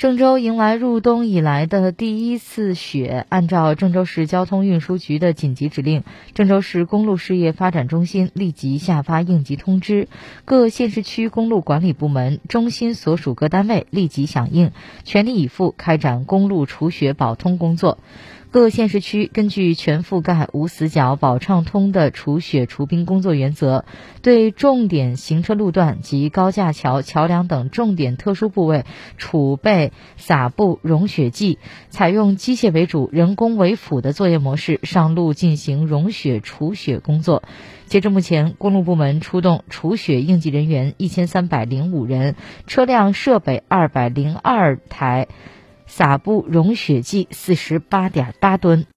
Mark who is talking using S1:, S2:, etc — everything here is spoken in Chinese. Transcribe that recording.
S1: 郑州迎来入冬以来的第一次雪。按照郑州市交通运输局的紧急指令，郑州市公路事业发展中心立即下发应急通知，各县市区公路管理部门、中心所属各单位立即响应，全力以赴开展公路除雪保通工作。各县市区根据全覆盖、无死角、保畅通的除雪除冰工作原则，对重点行车路段及高架桥、桥梁等重点特殊部位储备撒布融雪剂，采用机械为主、人工为辅的作业模式上路进行融雪除雪工作。截至目前，公路部门出动除雪应急人员一千三百零五人，车辆设备二百零二台。撒布融雪剂四十八点八吨。